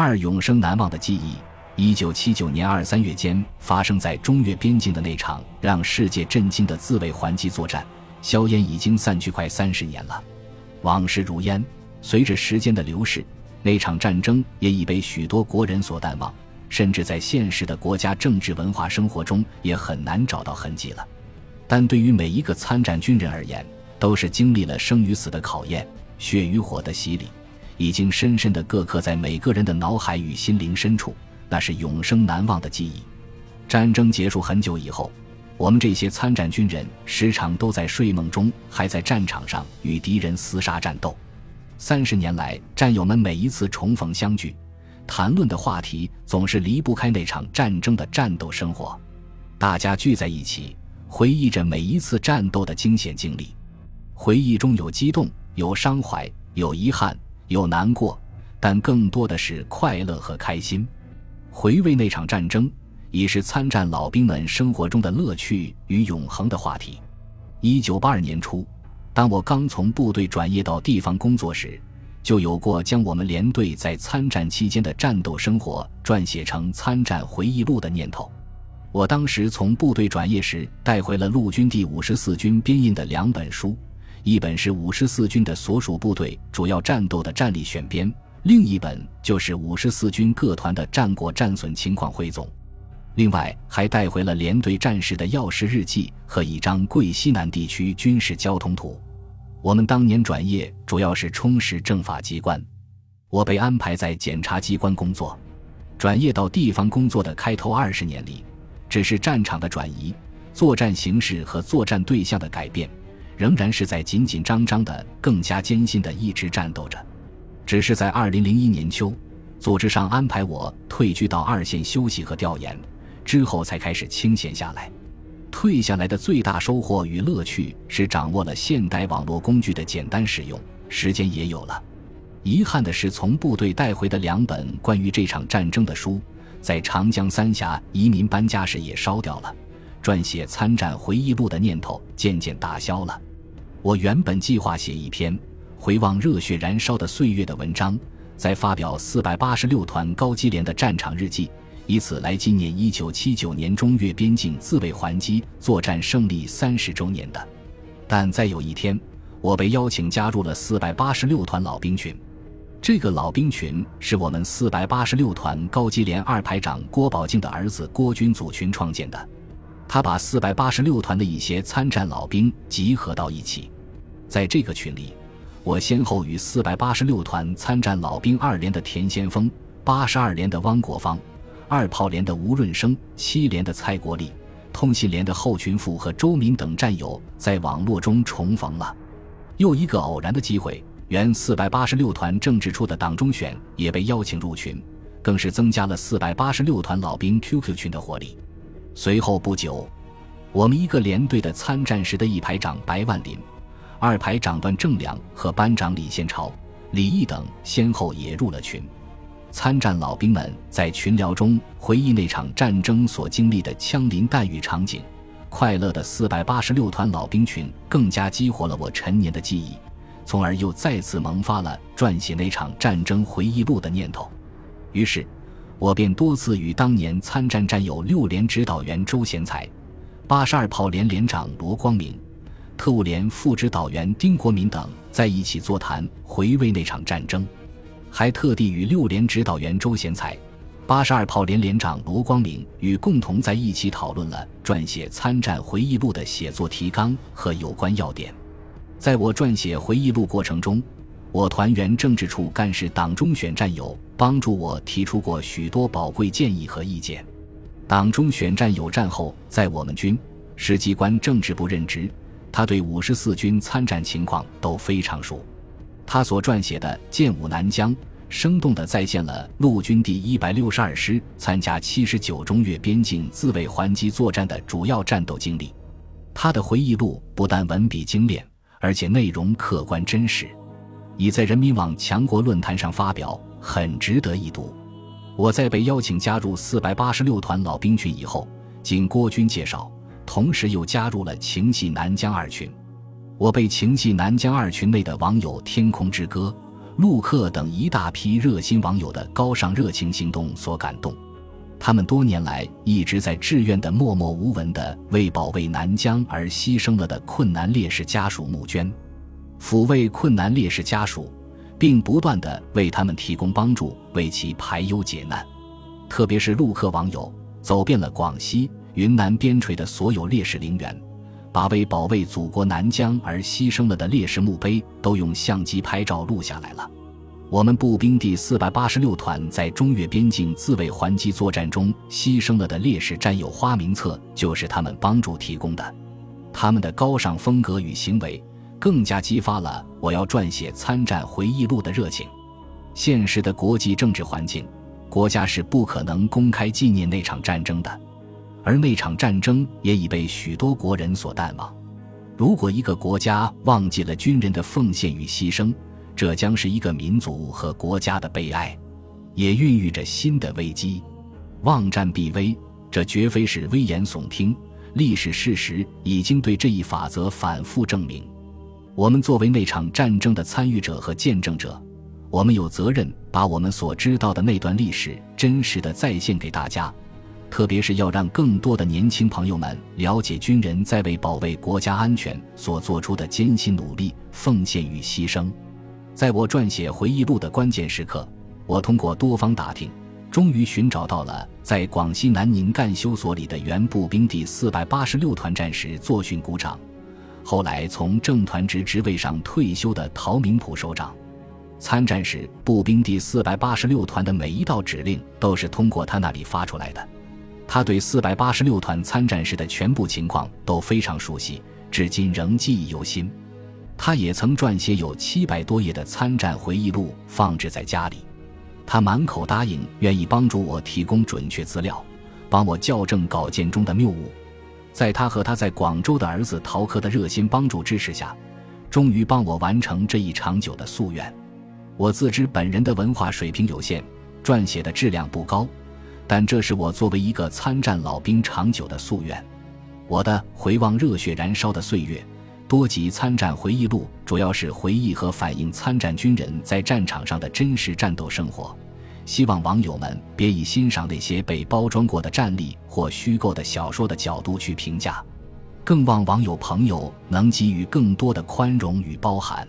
二永生难忘的记忆。一九七九年二三月间发生在中越边境的那场让世界震惊的自卫还击作战，硝烟已经散去快三十年了，往事如烟。随着时间的流逝，那场战争也已被许多国人所淡忘，甚至在现实的国家政治文化生活中也很难找到痕迹了。但对于每一个参战军人而言，都是经历了生与死的考验，血与火的洗礼，已经深深地刻刻在每个人的脑海与心灵深处。那是永生难忘的记忆。战争结束很久以后，我们这些参战军人时常都在睡梦中，还在战场上与敌人厮杀战斗。三十年来，战友们每一次重逢相聚，谈论的话题总是离不开那场战争的战斗生活。大家聚在一起，回忆着每一次战斗的惊险经历。回忆中有激动，有伤怀，有遗憾，有难过，但更多的是快乐和开心。回味那场战争，已是参战老兵们生活中的乐趣与永恒的话题。一九八二年初，当我刚从部队转业到地方工作时，就有过将我们连队在参战期间的战斗生活撰写成参战回忆录的念头。我当时从部队转业时带回了陆军第五十四军编印的两本书，一本是五十四军的所属部队主要战斗的战例选编。另一本就是五十四军各团的战果战损情况汇总，另外还带回了连队战士的要事日记和一张桂西南地区军事交通图。我们当年转业主要是充实政法机关，我被安排在检察机关工作。转业到地方工作的开头二十年里，只是战场的转移，作战形势和作战对象的改变，仍然是在紧紧张张的、更加艰辛的一直战斗着。只是在二零零一年秋，组织上安排我退居到二线休息和调研，之后才开始清闲下来。退下来的最大收获与乐趣是掌握了现代网络工具的简单使用，时间也有了。遗憾的是，从部队带回的两本关于这场战争的书，在长江三峡移民搬家时也烧掉了，撰写参战回忆录的念头渐渐打消了。我原本计划写一篇。回望热血燃烧的岁月的文章，再发表四百八十六团高机连的战场日记，以此来纪念一九七九年中越边境自卫还击作战胜利三十周年的。但在有一天，我被邀请加入了四百八十六团老兵群。这个老兵群是我们四百八十六团高机连二排长郭宝敬的儿子郭军组群创建的。他把四百八十六团的一些参战老兵集合到一起，在这个群里。我先后与四百八十六团参战老兵二连的田先锋、八十二连的汪国芳、二炮连的吴润生、七连的蔡国立、通信连的后群富和周明等战友在网络中重逢了。又一个偶然的机会，原四百八十六团政治处的党中选也被邀请入群，更是增加了四百八十六团老兵 QQ 群的活力。随后不久，我们一个连队的参战时的一排长白万林。二排长段正良和班长李宪朝、李毅等先后也入了群。参战老兵们在群聊中回忆那场战争所经历的枪林弹雨场景，快乐的四百八十六团老兵群更加激活了我陈年的记忆，从而又再次萌发了撰写那场战争回忆录的念头。于是，我便多次与当年参战战友六连指导员周贤才、八十二炮连连长罗光明。特务连副指导员丁国民等在一起座谈，回味那场战争，还特地与六连指导员周贤才、八十二炮连连长罗光明与共同在一起讨论了撰写参战回忆录的写作提纲和有关要点。在我撰写回忆录过程中，我团员政治处干事党中选战友帮助我提出过许多宝贵建议和意见。党中选战友战后在我们军师机关政治部任职。他对五十四军参战情况都非常熟，他所撰写的《剑舞南疆》生动地再现了陆军第一百六十二师参加七十九中越边境自卫还击作战的主要战斗经历。他的回忆录不但文笔精炼，而且内容客观真实，已在人民网强国论坛上发表，很值得一读。我在被邀请加入四百八十六团老兵群以后，经郭军介绍。同时又加入了情系南疆二群，我被情系南疆二群内的网友“天空之歌”、陆克等一大批热心网友的高尚热情行动所感动。他们多年来一直在志愿的默默无闻的为保卫南疆而牺牲了的困难烈士家属募捐，抚慰困难烈士家属，并不断地为他们提供帮助，为其排忧解难。特别是陆客网友走遍了广西、云南边陲的所有烈士陵园，把为保卫祖国南疆而牺牲了的烈士墓碑都用相机拍照录下来了。我们步兵第四百八十六团在中越边境自卫还击作战中牺牲了的烈士战友花名册，就是他们帮助提供的。他们的高尚风格与行为，更加激发了我要撰写参战回忆录的热情。现实的国际政治环境，国家是不可能公开纪念那场战争的，而那场战争也已被许多国人所淡忘。如果一个国家忘记了军人的奉献与牺牲，这将是一个民族和国家的悲哀，也孕育着新的危机。望战必危，这绝非是危言耸听。历史事实已经对这一法则反复证明。我们作为那场战争的参与者和见证者，我们有责任把我们所知道的那段历史真实的再现给大家，特别是要让更多的年轻朋友们了解军人在为保卫国家安全所做出的艰辛努力、奉献与牺牲。在我撰写回忆录的关键时刻，我通过多方打听，终于寻找到了在广西南宁干休所里的原步兵第四百八十六团战时作训鼓掌，后来从正团职职位上退休的陶明普首长。参战时，步兵第四百八十六团的每一道指令都是通过他那里发出来的。他对四百八十六团参战时的全部情况都非常熟悉，至今仍记忆犹新。他也曾撰写有七百多页的参战回忆录，放置在家里。他满口答应愿意帮助我提供准确资料，帮我校正稿件中的谬误。在他和他在广州的儿子陶科的热心帮助支持下，终于帮我完成这一长久的夙愿。我自知本人的文化水平有限，撰写的质量不高，但这是我作为一个参战老兵长久的夙愿。我的回望热血燃烧的岁月。多集参战回忆录主要是回忆和反映参战军人在战场上的真实战斗生活，希望网友们别以欣赏那些被包装过的战力或虚构的小说的角度去评价，更望网友朋友能给予更多的宽容与包涵。